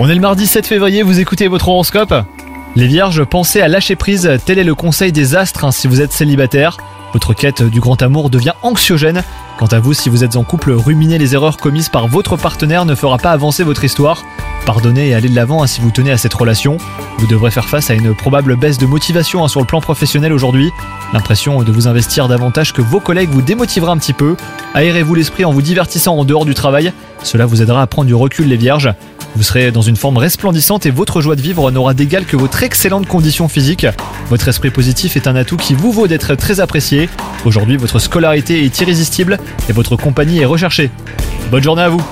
On est le mardi 7 février, vous écoutez votre horoscope Les vierges, pensez à lâcher prise, tel est le conseil des astres hein, si vous êtes célibataire. Votre quête du grand amour devient anxiogène. Quant à vous, si vous êtes en couple, ruminer les erreurs commises par votre partenaire ne fera pas avancer votre histoire. Pardonnez et allez de l'avant hein, si vous tenez à cette relation. Vous devrez faire face à une probable baisse de motivation hein, sur le plan professionnel aujourd'hui. L'impression de vous investir davantage que vos collègues vous démotivera un petit peu. Aérez-vous l'esprit en vous divertissant en dehors du travail. Cela vous aidera à prendre du recul les vierges. Vous serez dans une forme resplendissante et votre joie de vivre n'aura d'égal que votre excellente condition physique. Votre esprit positif est un atout qui vous vaut d'être très apprécié. Aujourd'hui, votre scolarité est irrésistible et votre compagnie est recherchée. Bonne journée à vous